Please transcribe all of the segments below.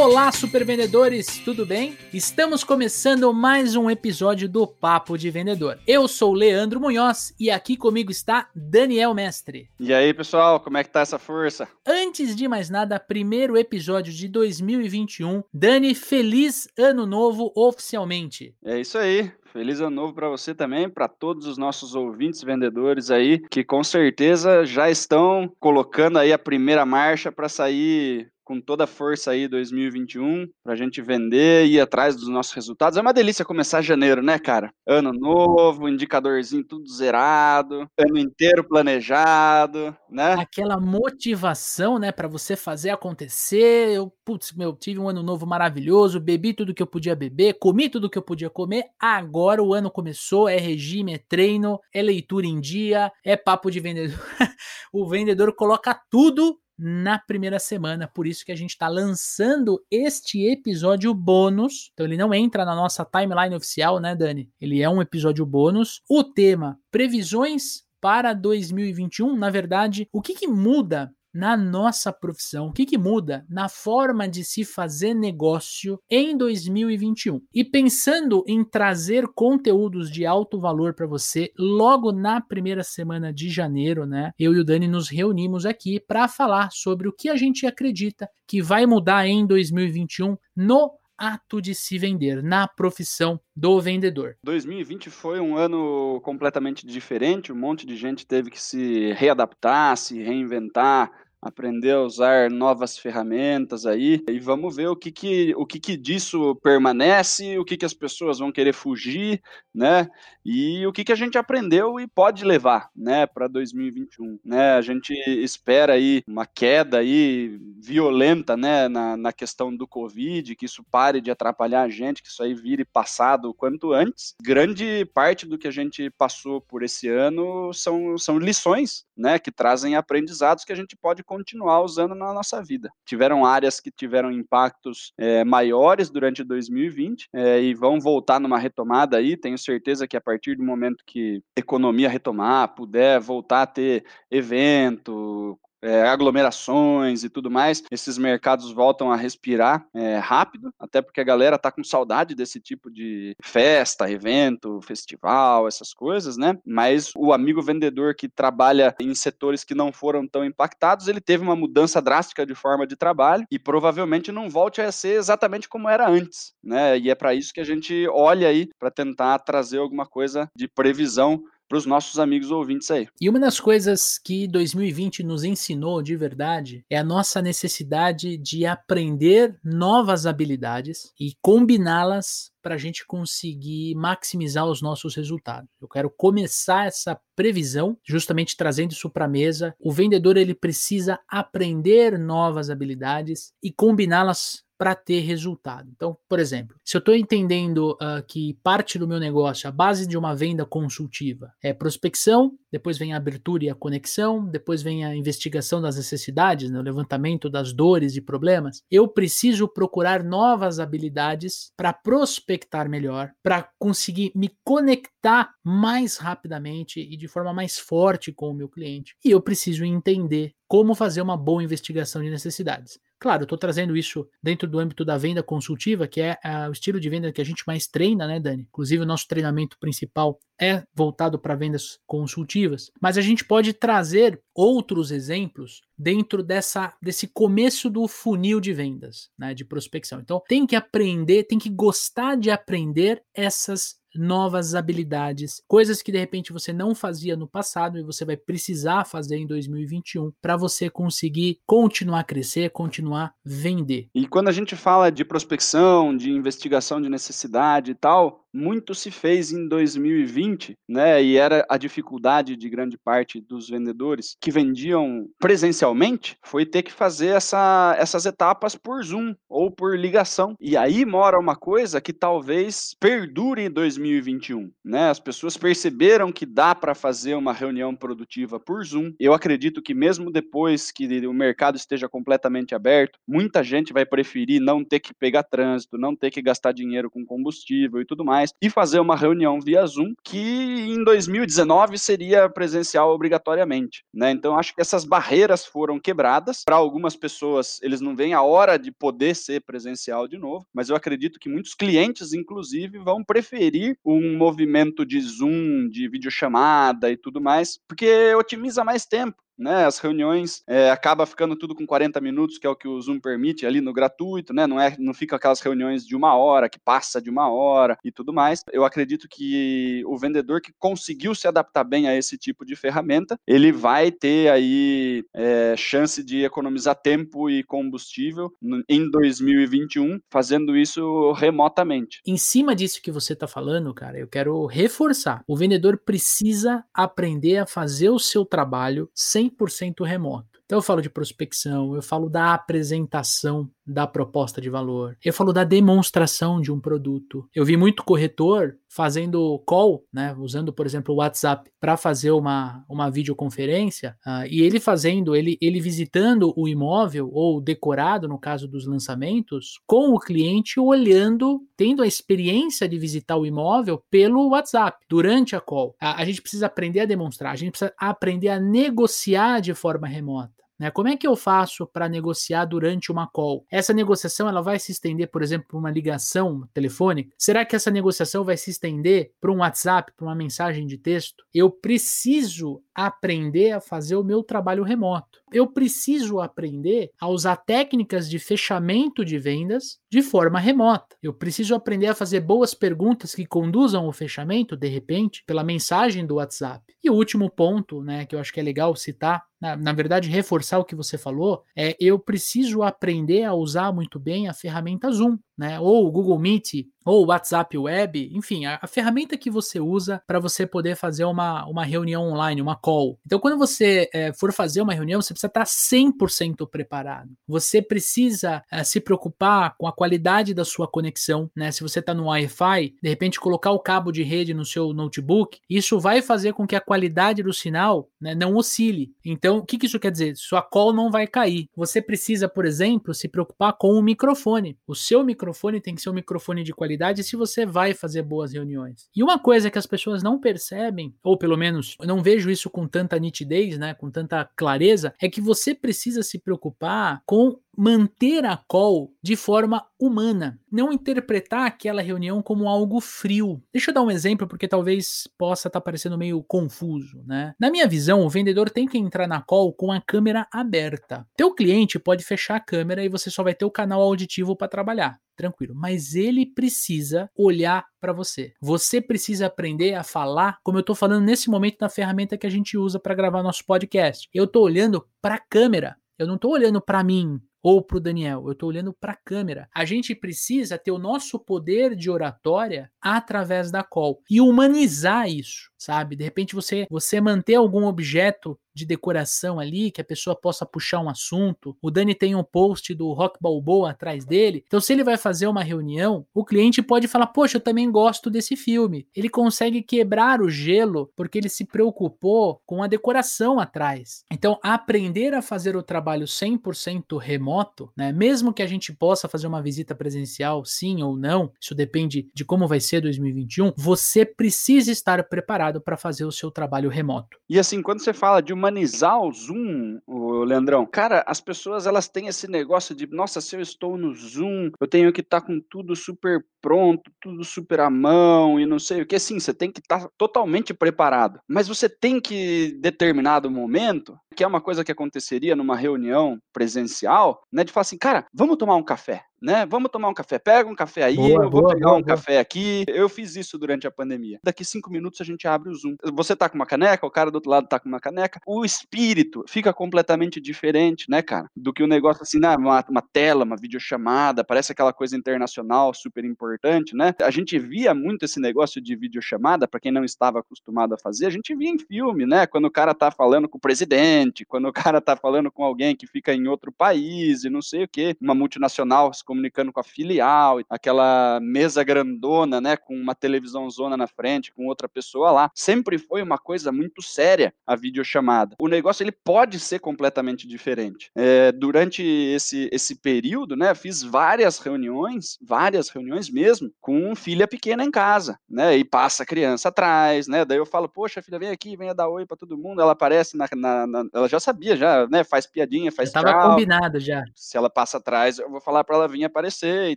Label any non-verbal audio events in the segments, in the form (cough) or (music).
Olá, super vendedores, tudo bem? Estamos começando mais um episódio do Papo de Vendedor. Eu sou Leandro Munhoz e aqui comigo está Daniel Mestre. E aí, pessoal, como é que tá essa força? Antes de mais nada, primeiro episódio de 2021. Dani, feliz ano novo oficialmente. É isso aí. Feliz ano novo para você também, para todos os nossos ouvintes vendedores aí, que com certeza já estão colocando aí a primeira marcha para sair com toda a força aí 2021 para a gente vender e ir atrás dos nossos resultados. É uma delícia começar janeiro, né, cara? Ano novo, indicadorzinho tudo zerado, ano inteiro planejado, né? Aquela motivação, né, para você fazer acontecer. Eu, putz, meu, tive um ano novo maravilhoso, bebi tudo que eu podia beber, comi tudo que eu podia comer. Agora o ano começou, é regime, é treino, é leitura em dia, é papo de vendedor. (laughs) o vendedor coloca tudo na primeira semana. Por isso que a gente está lançando este episódio bônus. Então ele não entra na nossa timeline oficial, né, Dani? Ele é um episódio bônus. O tema previsões para 2021, na verdade, o que, que muda na nossa profissão? O que, que muda na forma de se fazer negócio em 2021? E pensando em trazer conteúdos de alto valor para você logo na primeira semana de janeiro, né? Eu e o Dani nos reunimos aqui para falar sobre o que a gente acredita que vai mudar em 2021 no ato de se vender, na profissão do vendedor. 2020 foi um ano completamente diferente, um monte de gente teve que se readaptar, se reinventar, aprender a usar novas ferramentas aí e vamos ver o que que, o que, que disso permanece, o que, que as pessoas vão querer fugir, né? E o que, que a gente aprendeu e pode levar, né, para 2021, né? A gente espera aí uma queda aí violenta, né, na, na questão do Covid, que isso pare de atrapalhar a gente, que isso aí vire passado o quanto antes. Grande parte do que a gente passou por esse ano são, são lições, né, que trazem aprendizados que a gente pode continuar usando na nossa vida. Tiveram áreas que tiveram impactos é, maiores durante 2020 é, e vão voltar numa retomada aí. Tenho certeza que a partir do momento que a economia retomar, puder voltar a ter evento, é, aglomerações e tudo mais, esses mercados voltam a respirar é, rápido, até porque a galera tá com saudade desse tipo de festa, evento, festival, essas coisas, né? Mas o amigo vendedor que trabalha em setores que não foram tão impactados, ele teve uma mudança drástica de forma de trabalho e provavelmente não volte a ser exatamente como era antes, né? E é para isso que a gente olha aí para tentar trazer alguma coisa de previsão para os nossos amigos ouvintes aí. E uma das coisas que 2020 nos ensinou de verdade é a nossa necessidade de aprender novas habilidades e combiná-las para a gente conseguir maximizar os nossos resultados. Eu quero começar essa previsão, justamente trazendo isso para a mesa. O vendedor ele precisa aprender novas habilidades e combiná-las para ter resultado. Então, por exemplo, se eu estou entendendo uh, que parte do meu negócio, a base de uma venda consultiva é prospecção, depois vem a abertura e a conexão, depois vem a investigação das necessidades, né, o levantamento das dores e problemas, eu preciso procurar novas habilidades para prospectar melhor, para conseguir me conectar mais rapidamente e de forma mais forte com o meu cliente. E eu preciso entender como fazer uma boa investigação de necessidades. Claro, eu estou trazendo isso dentro do âmbito da venda consultiva, que é uh, o estilo de venda que a gente mais treina, né, Dani? Inclusive, o nosso treinamento principal é voltado para vendas consultivas. Mas a gente pode trazer outros exemplos dentro dessa, desse começo do funil de vendas, né, de prospecção. Então, tem que aprender, tem que gostar de aprender essas novas habilidades, coisas que de repente você não fazia no passado e você vai precisar fazer em 2021 para você conseguir continuar a crescer, continuar vender. E quando a gente fala de prospecção, de investigação de necessidade e tal, muito se fez em 2020, né? E era a dificuldade de grande parte dos vendedores que vendiam presencialmente, foi ter que fazer essa, essas etapas por Zoom ou por ligação. E aí mora uma coisa que talvez perdure em 2021, né? As pessoas perceberam que dá para fazer uma reunião produtiva por Zoom. Eu acredito que mesmo depois que o mercado esteja completamente aberto, muita gente vai preferir não ter que pegar trânsito, não ter que gastar dinheiro com combustível e tudo mais mais, e fazer uma reunião via Zoom que em 2019 seria presencial obrigatoriamente, né? Então acho que essas barreiras foram quebradas. Para algumas pessoas, eles não veem a hora de poder ser presencial de novo, mas eu acredito que muitos clientes, inclusive, vão preferir um movimento de Zoom, de videochamada e tudo mais, porque otimiza mais tempo né? As reuniões é, acaba ficando tudo com 40 minutos, que é o que o Zoom permite ali no gratuito, né? Não é, não fica aquelas reuniões de uma hora que passa de uma hora e tudo mais. Eu acredito que o vendedor que conseguiu se adaptar bem a esse tipo de ferramenta, ele vai ter aí é, chance de economizar tempo e combustível em 2021, fazendo isso remotamente. Em cima disso que você está falando, cara, eu quero reforçar. O vendedor precisa aprender a fazer o seu trabalho sem 100% remoto. Então eu falo de prospecção, eu falo da apresentação da proposta de valor, eu falo da demonstração de um produto. Eu vi muito corretor fazendo call, né, usando por exemplo o WhatsApp para fazer uma, uma videoconferência uh, e ele fazendo, ele, ele visitando o imóvel ou decorado no caso dos lançamentos, com o cliente olhando, tendo a experiência de visitar o imóvel pelo WhatsApp durante a call. A, a gente precisa aprender a demonstrar, a gente precisa aprender a negociar de forma remota. Né? Como é que eu faço para negociar durante uma call? Essa negociação ela vai se estender, por exemplo, para uma ligação telefônica? Será que essa negociação vai se estender para um WhatsApp, para uma mensagem de texto? Eu preciso aprender a fazer o meu trabalho remoto. Eu preciso aprender a usar técnicas de fechamento de vendas de forma remota. Eu preciso aprender a fazer boas perguntas que conduzam ao fechamento, de repente, pela mensagem do WhatsApp. E o último ponto, né, que eu acho que é legal citar, na, na, verdade, reforçar o que você falou, é eu preciso aprender a usar muito bem a ferramenta Zoom, né? Ou o Google Meet, ou o WhatsApp Web, enfim, a, a ferramenta que você usa para você poder fazer uma, uma reunião online, uma call. Então, quando você é, for fazer uma reunião, você precisa estar 100% preparado. Você precisa é, se preocupar com a qualidade da sua conexão, né? Se você está no Wi-Fi, de repente colocar o cabo de rede no seu notebook, isso vai fazer com que a qualidade do sinal né, não oscile. Então, o que, que isso quer dizer? Sua call não vai cair. Você precisa, por exemplo, se preocupar com o microfone. O seu microfone tem que ser um microfone de qualidade se você vai fazer boas reuniões. E uma coisa que as pessoas não percebem, ou pelo menos eu não vejo isso com tanta nitidez, né, com tanta clareza, é que você precisa se preocupar com manter a call de forma humana, não interpretar aquela reunião como algo frio. Deixa eu dar um exemplo porque talvez possa estar tá parecendo meio confuso, né? Na minha visão, o vendedor tem que entrar na call com a câmera aberta. Teu cliente pode fechar a câmera e você só vai ter o canal auditivo para trabalhar tranquilo. Mas ele precisa olhar para você. Você precisa aprender a falar, como eu estou falando nesse momento na ferramenta que a gente usa para gravar nosso podcast. Eu estou olhando para a câmera. Eu não estou olhando para mim, ou para o Daniel, eu estou olhando para a câmera. A gente precisa ter o nosso poder de oratória através da call e humanizar isso, sabe? De repente você você manter algum objeto de decoração ali, que a pessoa possa puxar um assunto. O Dani tem um post do Rock Balboa atrás dele. Então, se ele vai fazer uma reunião, o cliente pode falar: Poxa, eu também gosto desse filme. Ele consegue quebrar o gelo porque ele se preocupou com a decoração atrás. Então, aprender a fazer o trabalho 100% remoto, né? Mesmo que a gente possa fazer uma visita presencial, sim ou não, isso depende de como vai ser 2021, você precisa estar preparado para fazer o seu trabalho remoto. E assim, quando você fala de uma humanizar o Zoom, Leandrão. Cara, as pessoas elas têm esse negócio de, nossa, se eu estou no Zoom, eu tenho que estar tá com tudo super pronto, tudo super à mão e não sei o que. Sim, você tem que estar tá totalmente preparado. Mas você tem que, determinado momento, que é uma coisa que aconteceria numa reunião presencial, né, de falar assim, cara, vamos tomar um café né? Vamos tomar um café. Pega um café aí, boa, eu vou boa, pegar boa, um café aqui. Eu fiz isso durante a pandemia. Daqui cinco minutos a gente abre o Zoom. Você tá com uma caneca, o cara do outro lado tá com uma caneca. O espírito fica completamente diferente, né, cara? Do que o um negócio assim, né? uma, uma tela, uma videochamada, parece aquela coisa internacional super importante, né? A gente via muito esse negócio de videochamada, para quem não estava acostumado a fazer, a gente via em filme, né? Quando o cara tá falando com o presidente, quando o cara tá falando com alguém que fica em outro país e não sei o quê, uma multinacional comunicando com a filial, aquela mesa grandona, né, com uma televisão zona na frente, com outra pessoa lá. Sempre foi uma coisa muito séria a videochamada. O negócio ele pode ser completamente diferente. É, durante esse, esse período, né, fiz várias reuniões, várias reuniões mesmo, com filha pequena em casa, né, e passa a criança atrás, né, daí eu falo, poxa, filha, vem aqui, venha dar oi para todo mundo, ela aparece na, na, na, ela já sabia, já, né, faz piadinha, faz já tava combinado já. Se ela passa atrás, eu vou falar para ela vir aparecer e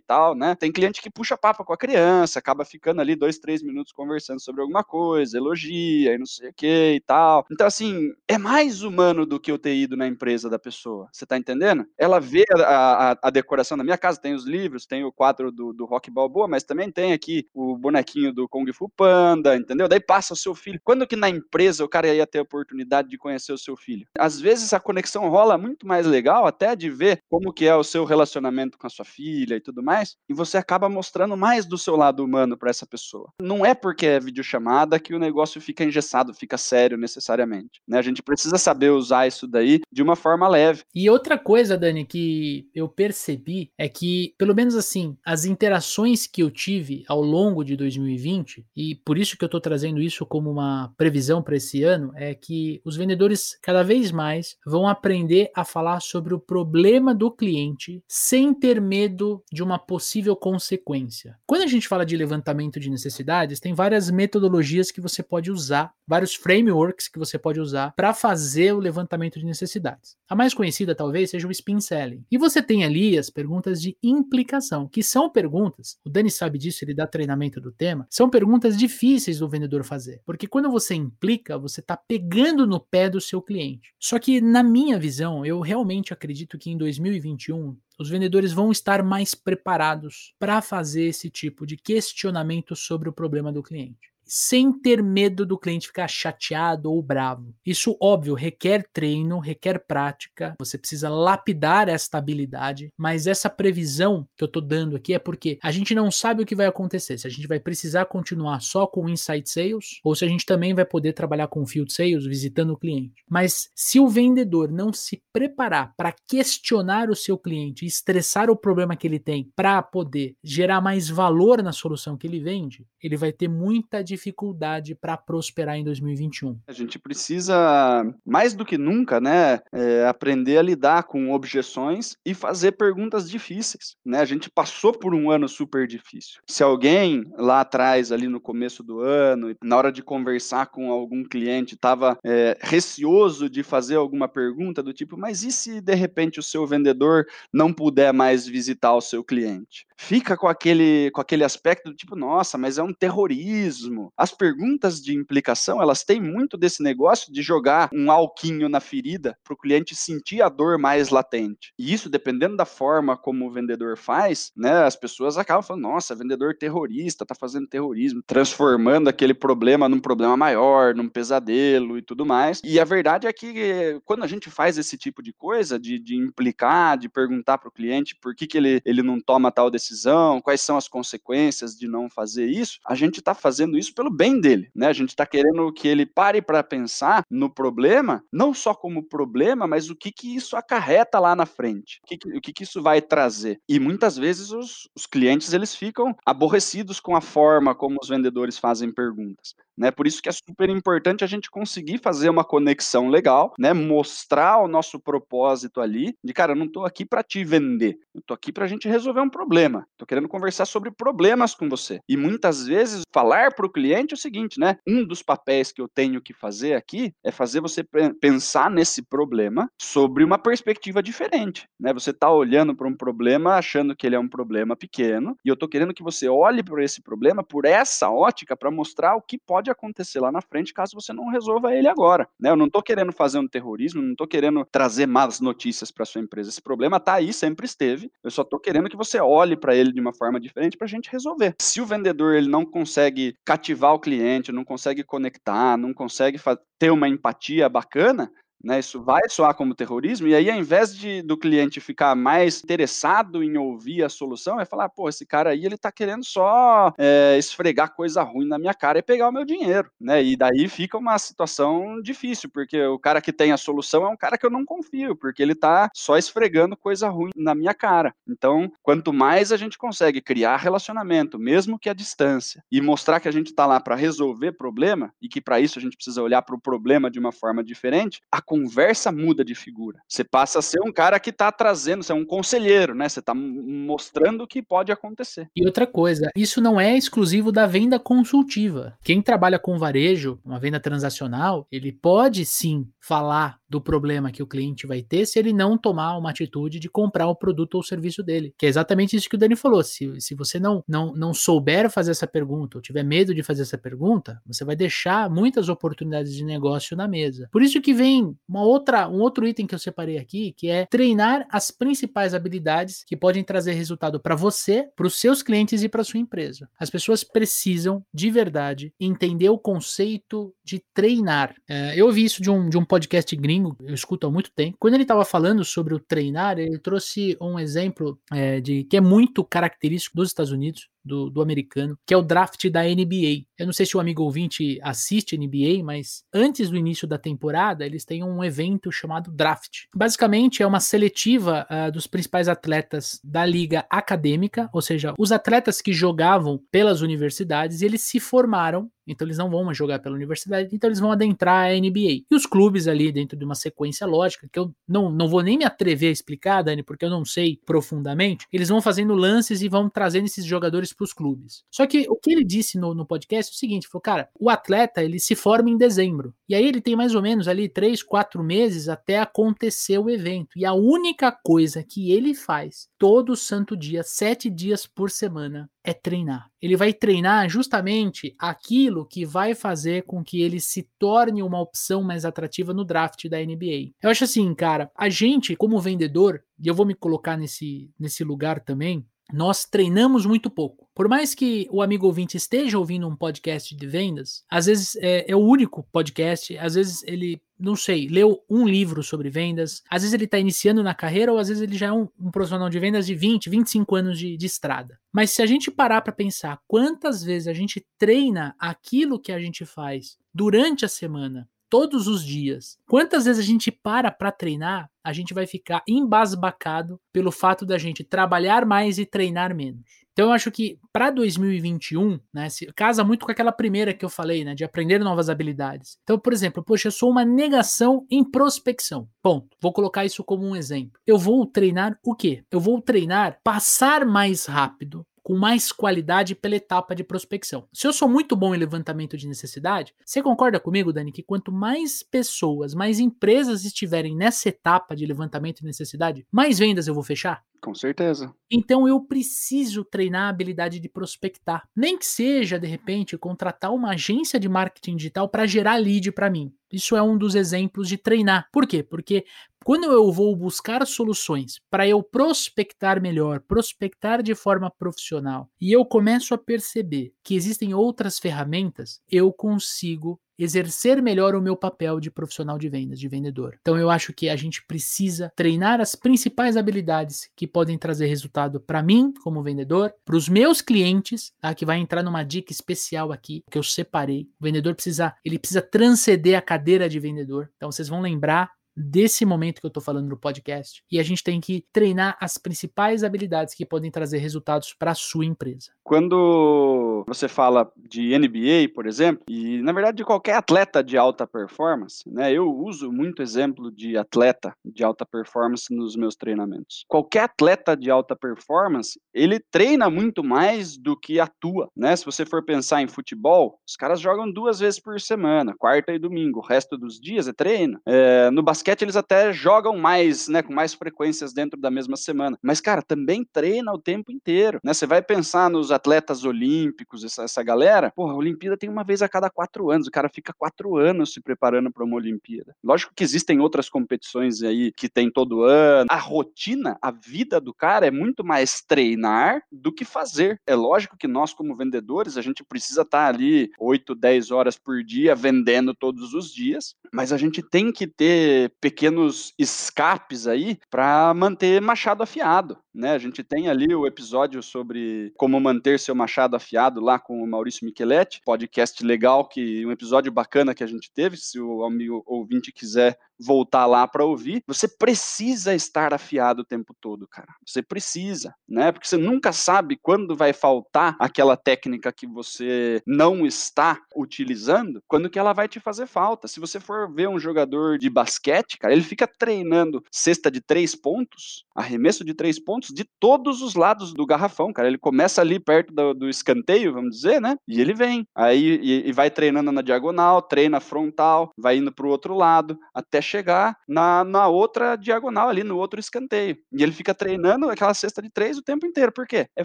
tal, né, tem cliente que puxa papo com a criança, acaba ficando ali dois, três minutos conversando sobre alguma coisa, elogia e não sei o que e tal. Então, assim, é mais humano do que eu ter ido na empresa da pessoa. Você tá entendendo? Ela vê a, a, a decoração da minha casa, tem os livros, tem o quadro do, do Rock Balboa, mas também tem aqui o bonequinho do Kung Fu Panda, entendeu? Daí passa o seu filho. Quando que na empresa o cara ia ter a oportunidade de conhecer o seu filho? Às vezes a conexão rola muito mais legal até de ver como que é o seu relacionamento com a sua filha e tudo mais, e você acaba mostrando mais do seu lado humano para essa pessoa. Não é porque é videochamada que o negócio fica engessado, fica sério necessariamente. Né? A gente precisa saber usar isso daí de uma forma leve. E outra coisa, Dani, que eu percebi é que, pelo menos assim, as interações que eu tive ao longo de 2020, e por isso que eu estou trazendo isso como uma previsão para esse ano, é que os vendedores cada vez mais vão aprender a falar sobre o problema do cliente sem ter medo de uma possível consequência. Quando a gente fala de levantamento de necessidades, tem várias metodologias que você pode usar, vários frameworks que você pode usar para fazer o levantamento de necessidades. A mais conhecida talvez seja o spin selling. E você tem ali as perguntas de implicação, que são perguntas, o Dani sabe disso, ele dá treinamento do tema, são perguntas difíceis do vendedor fazer, porque quando você implica, você está pegando no pé do seu cliente. Só que na minha visão, eu realmente acredito que em 2021 os vendedores vão estar mais preparados para fazer esse tipo de questionamento sobre o problema do cliente sem ter medo do cliente ficar chateado ou bravo. Isso, óbvio, requer treino, requer prática, você precisa lapidar esta habilidade, mas essa previsão que eu estou dando aqui é porque a gente não sabe o que vai acontecer, se a gente vai precisar continuar só com Insight Sales ou se a gente também vai poder trabalhar com Field Sales visitando o cliente. Mas se o vendedor não se preparar para questionar o seu cliente, estressar o problema que ele tem para poder gerar mais valor na solução que ele vende, ele vai ter muita dificuldade dificuldade para prosperar em 2021? A gente precisa, mais do que nunca, né, é, aprender a lidar com objeções e fazer perguntas difíceis. Né? A gente passou por um ano super difícil. Se alguém lá atrás, ali no começo do ano, na hora de conversar com algum cliente, estava é, receoso de fazer alguma pergunta do tipo, mas e se de repente o seu vendedor não puder mais visitar o seu cliente? Fica com aquele, com aquele aspecto do tipo, nossa, mas é um terrorismo, as perguntas de implicação, elas têm muito desse negócio de jogar um alquinho na ferida para o cliente sentir a dor mais latente. E isso, dependendo da forma como o vendedor faz, né, as pessoas acabam falando, nossa, vendedor terrorista, tá fazendo terrorismo, transformando aquele problema num problema maior, num pesadelo e tudo mais. E a verdade é que quando a gente faz esse tipo de coisa, de, de implicar, de perguntar para o cliente por que, que ele, ele não toma tal decisão, quais são as consequências de não fazer isso, a gente está fazendo isso pelo bem dele, né? A gente está querendo que ele pare para pensar no problema, não só como problema, mas o que que isso acarreta lá na frente, o que, que o que, que isso vai trazer. E muitas vezes os, os clientes eles ficam aborrecidos com a forma como os vendedores fazem perguntas. Né? Por isso que é super importante a gente conseguir fazer uma conexão legal, né? Mostrar o nosso propósito ali, de cara, eu não estou aqui para te vender, eu estou aqui para a gente resolver um problema. Estou querendo conversar sobre problemas com você. E muitas vezes falar para o cliente é o seguinte, né? Um dos papéis que eu tenho que fazer aqui é fazer você pensar nesse problema sobre uma perspectiva diferente, né? Você está olhando para um problema achando que ele é um problema pequeno, e eu estou querendo que você olhe para esse problema por essa ótica para mostrar o que pode pode acontecer lá na frente caso você não resolva ele agora. Né? Eu não estou querendo fazer um terrorismo, não estou querendo trazer más notícias para sua empresa. Esse problema está aí, sempre esteve. Eu só estou querendo que você olhe para ele de uma forma diferente para a gente resolver. Se o vendedor ele não consegue cativar o cliente, não consegue conectar, não consegue ter uma empatia bacana, né? Isso vai soar como terrorismo, e aí, ao invés de, do cliente ficar mais interessado em ouvir a solução, é falar, pô, esse cara aí, ele tá querendo só é, esfregar coisa ruim na minha cara e pegar o meu dinheiro, né? E daí fica uma situação difícil, porque o cara que tem a solução é um cara que eu não confio, porque ele tá só esfregando coisa ruim na minha cara. Então, quanto mais a gente consegue criar relacionamento, mesmo que à distância, e mostrar que a gente tá lá para resolver problema e que para isso a gente precisa olhar para o problema de uma forma diferente, a conversa muda de figura. Você passa a ser um cara que está trazendo, você é um conselheiro, né? Você está mostrando o que pode acontecer. E outra coisa, isso não é exclusivo da venda consultiva. Quem trabalha com varejo, uma venda transacional, ele pode sim falar do problema que o cliente vai ter se ele não tomar uma atitude de comprar o produto ou serviço dele. Que é exatamente isso que o Dani falou. Se, se você não, não, não souber fazer essa pergunta ou tiver medo de fazer essa pergunta, você vai deixar muitas oportunidades de negócio na mesa. Por isso que vem uma outra, um outro item que eu separei aqui, que é treinar as principais habilidades que podem trazer resultado para você, para os seus clientes e para sua empresa. As pessoas precisam, de verdade, entender o conceito de treinar. É, eu ouvi isso de um, de um podcast gringo, eu escuto há muito tempo. Quando ele estava falando sobre o treinar, ele trouxe um exemplo é, de que é muito característico dos Estados Unidos, do, do americano, que é o draft da NBA. Eu não sei se o amigo ouvinte assiste NBA, mas antes do início da temporada, eles têm um evento chamado draft. Basicamente, é uma seletiva uh, dos principais atletas da liga acadêmica, ou seja, os atletas que jogavam pelas universidades e eles se formaram então eles não vão mais jogar pela universidade, então eles vão adentrar a NBA. E os clubes ali dentro de uma sequência lógica, que eu não, não vou nem me atrever a explicar, Dani, porque eu não sei profundamente, eles vão fazendo lances e vão trazendo esses jogadores para os clubes. Só que o que ele disse no, no podcast é o seguinte: falou, cara, o atleta ele se forma em dezembro. E aí ele tem mais ou menos ali três, quatro meses até acontecer o evento. E a única coisa que ele faz todo santo dia, sete dias por semana, é treinar. Ele vai treinar justamente aquilo que vai fazer com que ele se torne uma opção mais atrativa no draft da NBA. Eu acho assim, cara, a gente, como vendedor, e eu vou me colocar nesse, nesse lugar também, nós treinamos muito pouco. Por mais que o amigo ouvinte esteja ouvindo um podcast de vendas, às vezes é, é o único podcast, às vezes ele, não sei, leu um livro sobre vendas, às vezes ele está iniciando na carreira, ou às vezes ele já é um, um profissional de vendas de 20, 25 anos de, de estrada. Mas se a gente parar para pensar quantas vezes a gente treina aquilo que a gente faz durante a semana, todos os dias. Quantas vezes a gente para para treinar, a gente vai ficar embasbacado pelo fato da gente trabalhar mais e treinar menos. Então eu acho que para 2021, né, casa muito com aquela primeira que eu falei, né, de aprender novas habilidades. Então, por exemplo, poxa, eu sou uma negação em prospecção. Ponto. Vou colocar isso como um exemplo. Eu vou treinar o quê? Eu vou treinar passar mais rápido com mais qualidade pela etapa de prospecção. Se eu sou muito bom em levantamento de necessidade, você concorda comigo, Dani, que quanto mais pessoas, mais empresas estiverem nessa etapa de levantamento de necessidade, mais vendas eu vou fechar? Com certeza. Então eu preciso treinar a habilidade de prospectar. Nem que seja, de repente, contratar uma agência de marketing digital para gerar lead para mim. Isso é um dos exemplos de treinar. Por quê? Porque quando eu vou buscar soluções para eu prospectar melhor, prospectar de forma profissional, e eu começo a perceber que existem outras ferramentas, eu consigo exercer melhor o meu papel de profissional de vendas, de vendedor. Então eu acho que a gente precisa treinar as principais habilidades que podem trazer resultado para mim como vendedor, para os meus clientes, tá? que vai entrar numa dica especial aqui que eu separei. O vendedor precisa, ele precisa transcender a cadeira de vendedor. Então vocês vão lembrar desse momento que eu estou falando no podcast. E a gente tem que treinar as principais habilidades que podem trazer resultados para a sua empresa. Quando você fala de NBA, por exemplo, e na verdade de qualquer atleta de alta performance, né? Eu uso muito exemplo de atleta de alta performance nos meus treinamentos. Qualquer atleta de alta performance, ele treina muito mais do que atua, né? Se você for pensar em futebol, os caras jogam duas vezes por semana, quarta e domingo. O resto dos dias é treino. É, no basquete eles até jogam mais, né, com mais frequências dentro da mesma semana. Mas, cara, também treina o tempo inteiro, né? Você vai pensar nos atletas olímpicos, essa, essa galera, porra, a Olimpíada tem uma vez a cada quatro anos, o cara fica quatro anos se preparando para uma Olimpíada. Lógico que existem outras competições aí que tem todo ano. A rotina, a vida do cara é muito mais treinar do que fazer. É lógico que nós, como vendedores, a gente precisa estar tá ali 8, 10 horas por dia vendendo todos os dias, mas a gente tem que ter pequenos escapes aí para manter machado afiado. Né? A gente tem ali o episódio sobre como manter seu machado afiado lá com o Maurício Micheletti, podcast legal, que um episódio bacana que a gente teve, se o amigo ouvinte quiser voltar lá para ouvir, você precisa estar afiado o tempo todo, cara. Você precisa, né? Porque você nunca sabe quando vai faltar aquela técnica que você não está utilizando, quando que ela vai te fazer falta. Se você for ver um jogador de basquete, cara, ele fica treinando cesta de três pontos, arremesso de três pontos de todos os lados do garrafão, cara. Ele começa ali perto do, do escanteio, vamos dizer, né? E ele vem. Aí e, e vai treinando na diagonal, treina frontal, vai indo pro outro lado, até chegar na, na outra diagonal ali, no outro escanteio. E ele fica treinando aquela cesta de três o tempo inteiro. Por quê? É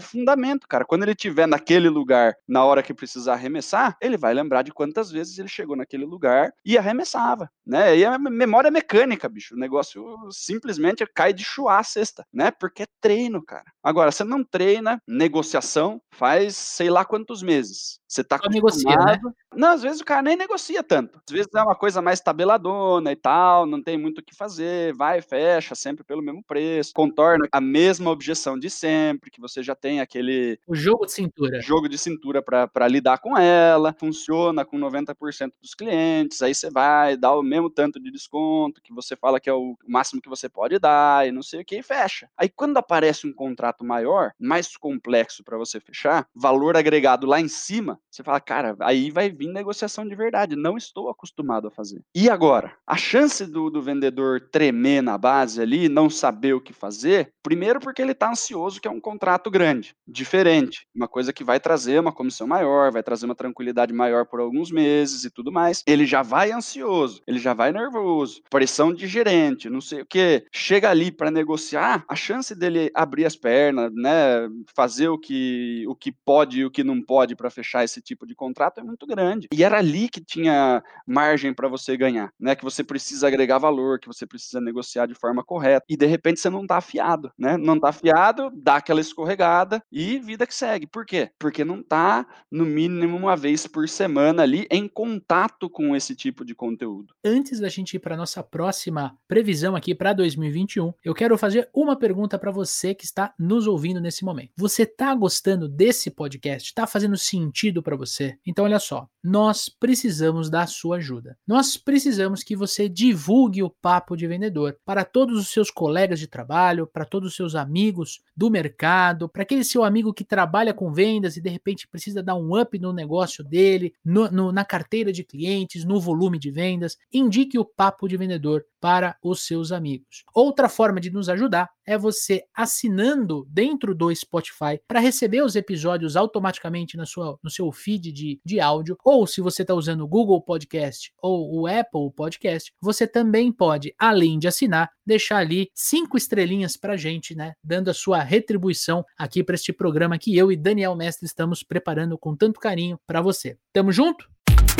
fundamento, cara. Quando ele estiver naquele lugar, na hora que precisar arremessar, ele vai lembrar de quantas vezes ele chegou naquele lugar e arremessava, né? E a memória mecânica, bicho. O negócio simplesmente cai de chuar a cesta, né? Porque é treino, cara. Agora, você não treina, negociação, faz sei lá quantos meses. Você tá Só negocia, né? Não, às vezes o cara nem negocia tanto. Às vezes é uma coisa mais tabeladona e tal, não tem muito o que fazer, vai, fecha, sempre pelo mesmo preço, contorna a mesma objeção de sempre, que você já tem aquele. O jogo de cintura. Jogo de cintura para lidar com ela, funciona com 90% dos clientes, aí você vai, dá o mesmo tanto de desconto, que você fala que é o máximo que você pode dar, e não sei o que, e fecha. Aí quando aparece um contrato maior, mais complexo para você fechar, valor agregado lá em cima, você fala, cara, aí vai vir negociação de verdade. Não estou acostumado a fazer. E agora? A chance do, do vendedor tremer na base ali, não saber o que fazer, primeiro porque ele está ansioso, que é um contrato grande, diferente. Uma coisa que vai trazer uma comissão maior, vai trazer uma tranquilidade maior por alguns meses e tudo mais. Ele já vai ansioso, ele já vai nervoso, pressão de gerente, não sei o que. Chega ali para negociar, a chance dele abrir as pernas, né, fazer o que, o que pode e o que não pode para fechar esse tipo de contrato é muito grande. E era ali que tinha margem para você ganhar, né? Que você precisa agregar valor, que você precisa negociar de forma correta. E de repente você não tá afiado, né? Não tá afiado, dá aquela escorregada e vida que segue. Por quê? Porque não tá no mínimo uma vez por semana ali em contato com esse tipo de conteúdo. Antes da gente ir para nossa próxima previsão aqui para 2021, eu quero fazer uma pergunta para você que está nos ouvindo nesse momento. Você tá gostando desse podcast? Tá fazendo sentido para você? Então olha só, nós precisamos da sua ajuda. Nós precisamos que você divulgue o Papo de Vendedor para todos os seus colegas de trabalho, para todos os seus amigos do mercado, para aquele seu amigo que trabalha com vendas e de repente precisa dar um up no negócio dele, no, no, na carteira de clientes, no volume de vendas. Indique o Papo de Vendedor para os seus amigos. Outra forma de nos ajudar é você assinando dentro do Spotify para receber os episódios automaticamente na sua, no seu feed de, de áudio, ou se você está usando o Google Podcast ou o Apple Podcast, você também pode, além de assinar, deixar ali cinco estrelinhas para gente, né? Dando a sua retribuição aqui para este programa que eu e Daniel Mestre estamos preparando com tanto carinho para você. Tamo junto?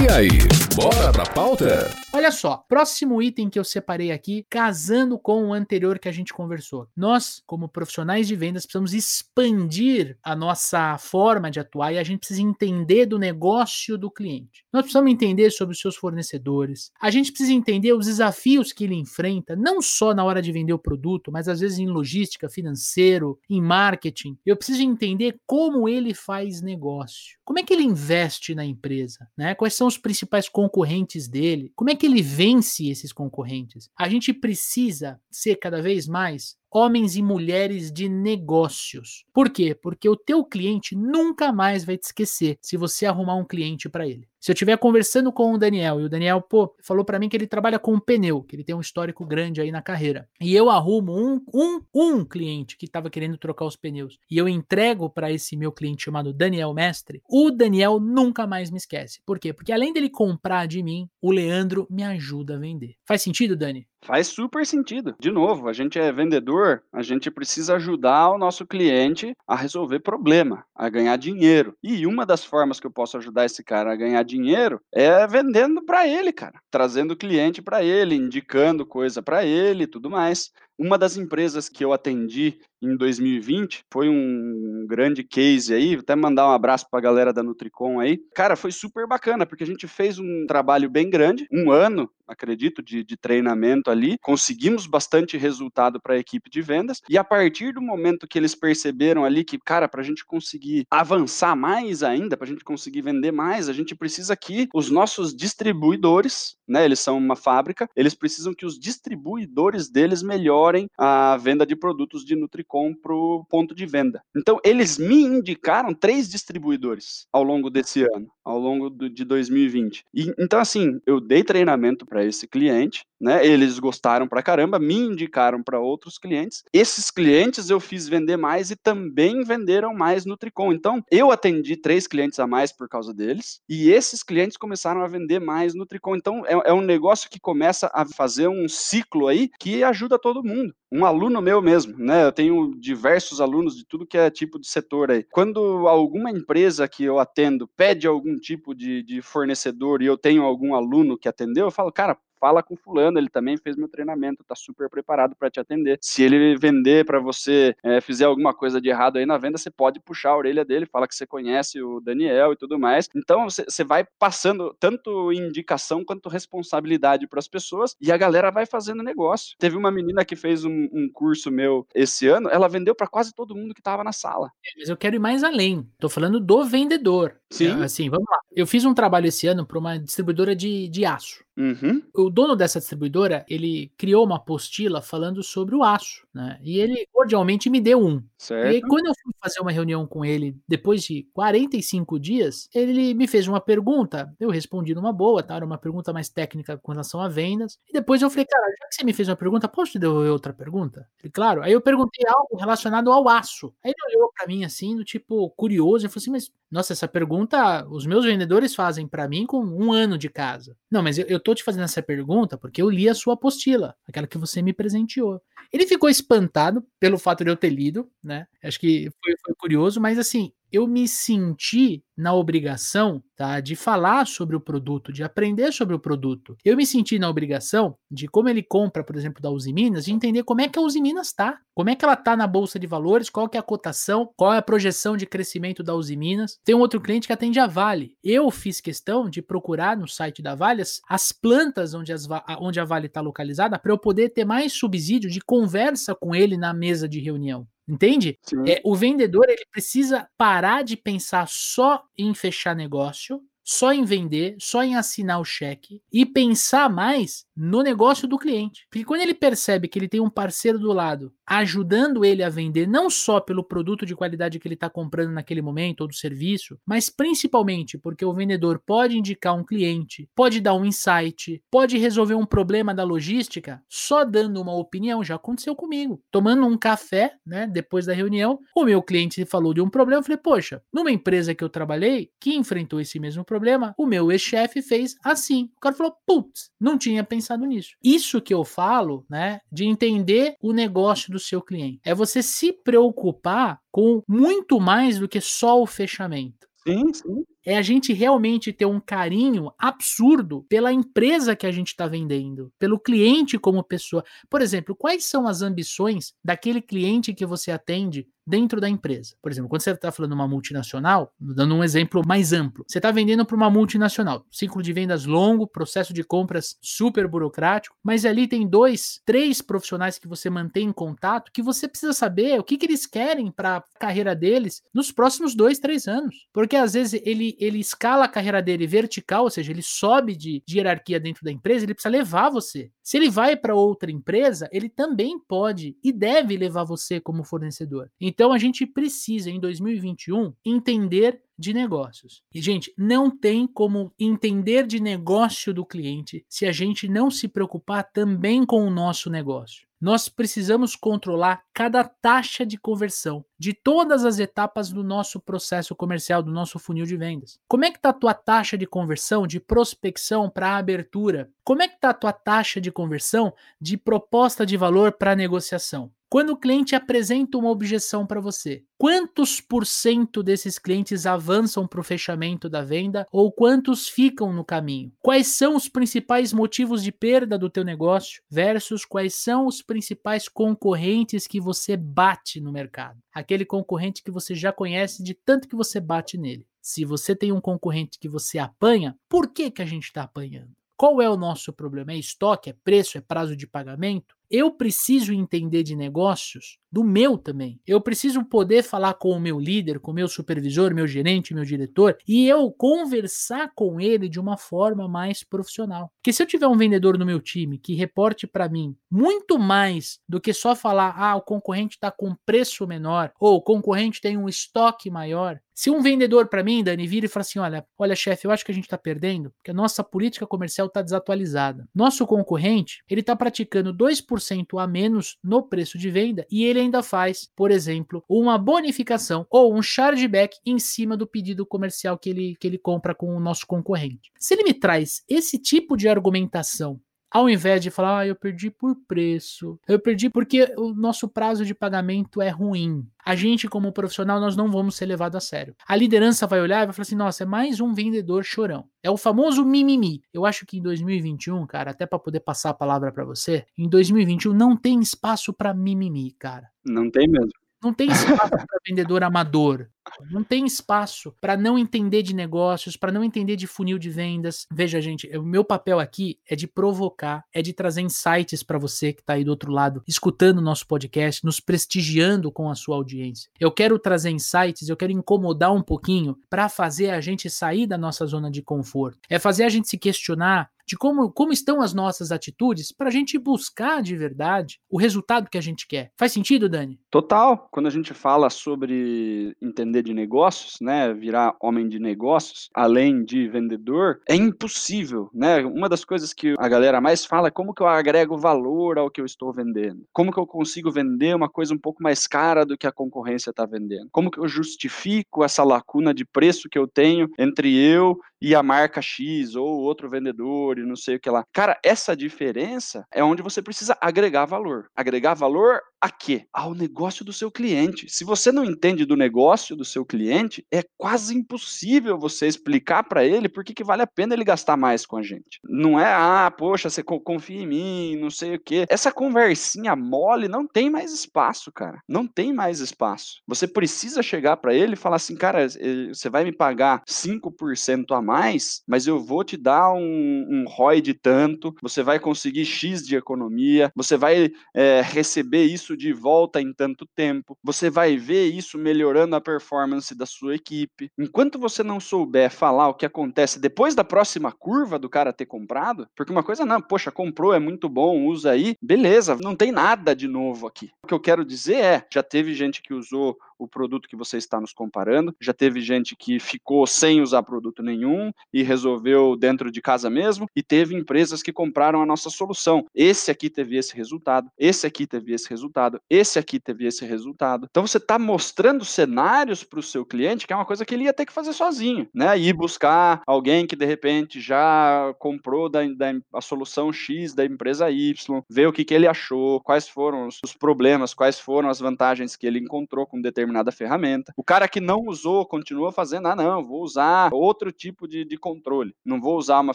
E aí, bora pra pauta? Olha só, próximo item que eu separei aqui, casando com o anterior que a gente conversou. Nós, como profissionais de vendas, precisamos expandir a nossa forma de atuar e a gente precisa entender do negócio do cliente. Nós precisamos entender sobre os seus fornecedores. A gente precisa entender os desafios que ele enfrenta, não só na hora de vender o produto, mas às vezes em logística, financeiro, em marketing. Eu preciso entender como ele faz negócio. Como é que ele investe na empresa, né? Quais são os principais concorrentes dele? Como é que ele vence esses concorrentes? A gente precisa ser cada vez mais homens e mulheres de negócios. Por quê? Porque o teu cliente nunca mais vai te esquecer se você arrumar um cliente para ele. Se eu estiver conversando com o Daniel e o Daniel, pô, falou para mim que ele trabalha com pneu, que ele tem um histórico grande aí na carreira, e eu arrumo um, um, um cliente que estava querendo trocar os pneus e eu entrego para esse meu cliente chamado Daniel Mestre, o Daniel nunca mais me esquece. Por quê? Porque além dele comprar de mim, o Leandro me ajuda a vender. Faz sentido, Dani? Faz super sentido. De novo, a gente é vendedor, a gente precisa ajudar o nosso cliente a resolver problema, a ganhar dinheiro. E uma das formas que eu posso ajudar esse cara a ganhar dinheiro é vendendo para ele, cara, trazendo cliente para ele, indicando coisa para ele tudo mais. Uma das empresas que eu atendi em 2020 foi um grande case aí, até mandar um abraço para a galera da Nutricom aí. Cara, foi super bacana, porque a gente fez um trabalho bem grande, um ano, acredito, de, de treinamento ali, conseguimos bastante resultado para a equipe de vendas, e a partir do momento que eles perceberam ali que, cara, para a gente conseguir avançar mais ainda, para a gente conseguir vender mais, a gente precisa que os nossos distribuidores, né, eles são uma fábrica, eles precisam que os distribuidores deles melhorem a venda de produtos de Nutricom para o ponto de venda. Então, eles me indicaram três distribuidores ao longo desse ano, ao longo do, de 2020. E, então, assim, eu dei treinamento para esse cliente, né? Eles gostaram pra caramba, me indicaram para outros clientes. Esses clientes eu fiz vender mais e também venderam mais Nutricom. Então, eu atendi três clientes a mais por causa deles e esses clientes começaram a vender mais Nutricom. Então, é, é um negócio que começa a fazer um ciclo aí que ajuda todo mundo um aluno meu mesmo, né? Eu tenho diversos alunos de tudo que é tipo de setor aí. Quando alguma empresa que eu atendo pede algum tipo de, de fornecedor e eu tenho algum aluno que atendeu, eu falo, cara, fala com fulano, ele também fez meu treinamento, tá super preparado para te atender. Se ele vender para você, é, fizer alguma coisa de errado aí na venda, você pode puxar a orelha dele, fala que você conhece o Daniel e tudo mais. Então você vai passando tanto indicação quanto responsabilidade para as pessoas e a galera vai fazendo negócio. Teve uma menina que fez um, um curso meu esse ano, ela vendeu para quase todo mundo que estava na sala. É, mas eu quero ir mais além. Tô falando do vendedor. Sim. Assim, vamos lá. Eu fiz um trabalho esse ano para uma distribuidora de, de aço. Uhum. O dono dessa distribuidora, ele criou uma apostila falando sobre o aço, né? E ele cordialmente me deu um. Certo. E aí, quando eu fui fazer uma reunião com ele, depois de 45 dias, ele me fez uma pergunta, eu respondi numa boa, tá? Era uma pergunta mais técnica com relação a vendas. E depois eu falei, cara, já que você me fez uma pergunta, posso te devolver outra pergunta? Ele, claro. Aí eu perguntei algo relacionado ao aço. Aí ele olhou para mim assim, do tipo, curioso, e falou assim, mas, nossa, essa pergunta os meus vendedores fazem para mim com um ano de casa. Não, mas eu, eu tô te fazendo essa pergunta porque eu li a sua apostila, aquela que você me presenteou. Ele ficou espantado pelo fato de eu ter lido, né? Acho que foi, foi curioso, mas assim, eu me senti na obrigação tá, de falar sobre o produto, de aprender sobre o produto. Eu me senti na obrigação de, como ele compra, por exemplo, da Uzi Minas, de entender como é que a Uzi Minas está, como é que ela está na Bolsa de Valores, qual que é a cotação, qual é a projeção de crescimento da Uzi Minas. Tem um outro cliente que atende a Vale. Eu fiz questão de procurar no site da Vale as, as plantas onde, as, onde a Vale está localizada para eu poder ter mais subsídio de conversa com ele na mesa de reunião. Entende? É, o vendedor ele precisa parar de pensar só em fechar negócio só em vender, só em assinar o cheque e pensar mais no negócio do cliente. Porque quando ele percebe que ele tem um parceiro do lado ajudando ele a vender, não só pelo produto de qualidade que ele está comprando naquele momento ou do serviço, mas principalmente porque o vendedor pode indicar um cliente, pode dar um insight, pode resolver um problema da logística só dando uma opinião. Já aconteceu comigo. Tomando um café, né, depois da reunião, o meu cliente falou de um problema. Eu falei, poxa, numa empresa que eu trabalhei que enfrentou esse mesmo problema, problema, o meu ex-chefe fez assim. O cara falou, putz, não tinha pensado nisso. Isso que eu falo, né, de entender o negócio do seu cliente. É você se preocupar com muito mais do que só o fechamento. Sim, sim é a gente realmente ter um carinho absurdo pela empresa que a gente está vendendo, pelo cliente como pessoa. Por exemplo, quais são as ambições daquele cliente que você atende dentro da empresa. Por exemplo, quando você está falando uma multinacional, dando um exemplo mais amplo, você está vendendo para uma multinacional, ciclo de vendas longo, processo de compras super burocrático, mas ali tem dois, três profissionais que você mantém em contato que você precisa saber o que, que eles querem para a carreira deles nos próximos dois, três anos. Porque às vezes ele, ele escala a carreira dele vertical, ou seja, ele sobe de, de hierarquia dentro da empresa, ele precisa levar você. Se ele vai para outra empresa, ele também pode e deve levar você como fornecedor. Então a gente precisa, em 2021, entender de negócios. E, gente, não tem como entender de negócio do cliente se a gente não se preocupar também com o nosso negócio. Nós precisamos controlar cada taxa de conversão. De todas as etapas do nosso processo comercial, do nosso funil de vendas. Como é que está a tua taxa de conversão de prospecção para abertura? Como é que está a tua taxa de conversão de proposta de valor para negociação? Quando o cliente apresenta uma objeção para você, quantos por cento desses clientes avançam para o fechamento da venda ou quantos ficam no caminho? Quais são os principais motivos de perda do teu negócio versus quais são os principais concorrentes que você bate no mercado? Aquele concorrente que você já conhece de tanto que você bate nele. Se você tem um concorrente que você apanha, por que, que a gente está apanhando? Qual é o nosso problema? É estoque? É preço? É prazo de pagamento? Eu preciso entender de negócios do meu também. Eu preciso poder falar com o meu líder, com o meu supervisor, meu gerente, meu diretor e eu conversar com ele de uma forma mais profissional. Porque se eu tiver um vendedor no meu time que reporte para mim muito mais do que só falar, ah, o concorrente está com preço menor ou o concorrente tem um estoque maior, se um vendedor para mim, Dani, vira e fala assim: olha, olha, chefe, eu acho que a gente está perdendo, porque a nossa política comercial está desatualizada. Nosso concorrente, ele está praticando 2% 10% a menos no preço de venda e ele ainda faz, por exemplo, uma bonificação ou um chargeback em cima do pedido comercial que ele, que ele compra com o nosso concorrente. Se ele me traz esse tipo de argumentação ao invés de falar, ah, eu perdi por preço, eu perdi porque o nosso prazo de pagamento é ruim. A gente, como profissional, nós não vamos ser levados a sério. A liderança vai olhar e vai falar assim: nossa, é mais um vendedor chorão. É o famoso mimimi. Eu acho que em 2021, cara, até para poder passar a palavra para você, em 2021 não tem espaço para mimimi, cara. Não tem mesmo. Não tem espaço para vendedor amador. Não tem espaço para não entender de negócios, para não entender de funil de vendas. Veja, gente, o meu papel aqui é de provocar, é de trazer insights para você que está aí do outro lado, escutando o nosso podcast, nos prestigiando com a sua audiência. Eu quero trazer insights, eu quero incomodar um pouquinho para fazer a gente sair da nossa zona de conforto. É fazer a gente se questionar de como, como estão as nossas atitudes para a gente buscar de verdade o resultado que a gente quer. Faz sentido, Dani? Total. Quando a gente fala sobre entender de negócios, né, virar homem de negócios, além de vendedor, é impossível, né? Uma das coisas que a galera mais fala é como que eu agrego valor ao que eu estou vendendo. Como que eu consigo vender uma coisa um pouco mais cara do que a concorrência está vendendo? Como que eu justifico essa lacuna de preço que eu tenho entre eu e a marca X ou outro vendedor e não sei o que lá. Cara, essa diferença é onde você precisa agregar valor. Agregar valor a quê? Ao negócio do seu cliente. Se você não entende do negócio do seu cliente, é quase impossível você explicar para ele por que, que vale a pena ele gastar mais com a gente. Não é, ah, poxa, você confia em mim, não sei o quê. Essa conversinha mole não tem mais espaço, cara. Não tem mais espaço. Você precisa chegar para ele e falar assim, cara, eh, você vai me pagar 5% a mais, mas eu vou te dar um, um ROI de tanto, você vai conseguir X de economia, você vai é, receber isso de volta em tanto tempo, você vai ver isso melhorando a performance da sua equipe. Enquanto você não souber falar o que acontece depois da próxima curva do cara ter comprado, porque uma coisa não, poxa, comprou, é muito bom, usa aí, beleza, não tem nada de novo aqui. O que eu quero dizer é, já teve gente que usou o produto que você está nos comparando. Já teve gente que ficou sem usar produto nenhum e resolveu dentro de casa mesmo, e teve empresas que compraram a nossa solução. Esse aqui teve esse resultado, esse aqui teve esse resultado, esse aqui teve esse resultado. Então você está mostrando cenários para o seu cliente, que é uma coisa que ele ia ter que fazer sozinho, né? Ir buscar alguém que de repente já comprou da, da a solução X da empresa Y, ver o que, que ele achou, quais foram os, problemas, quais foram as vantagens que ele encontrou com determinado determinada ferramenta. O cara que não usou continua fazendo, ah, não, vou usar outro tipo de, de controle. Não vou usar uma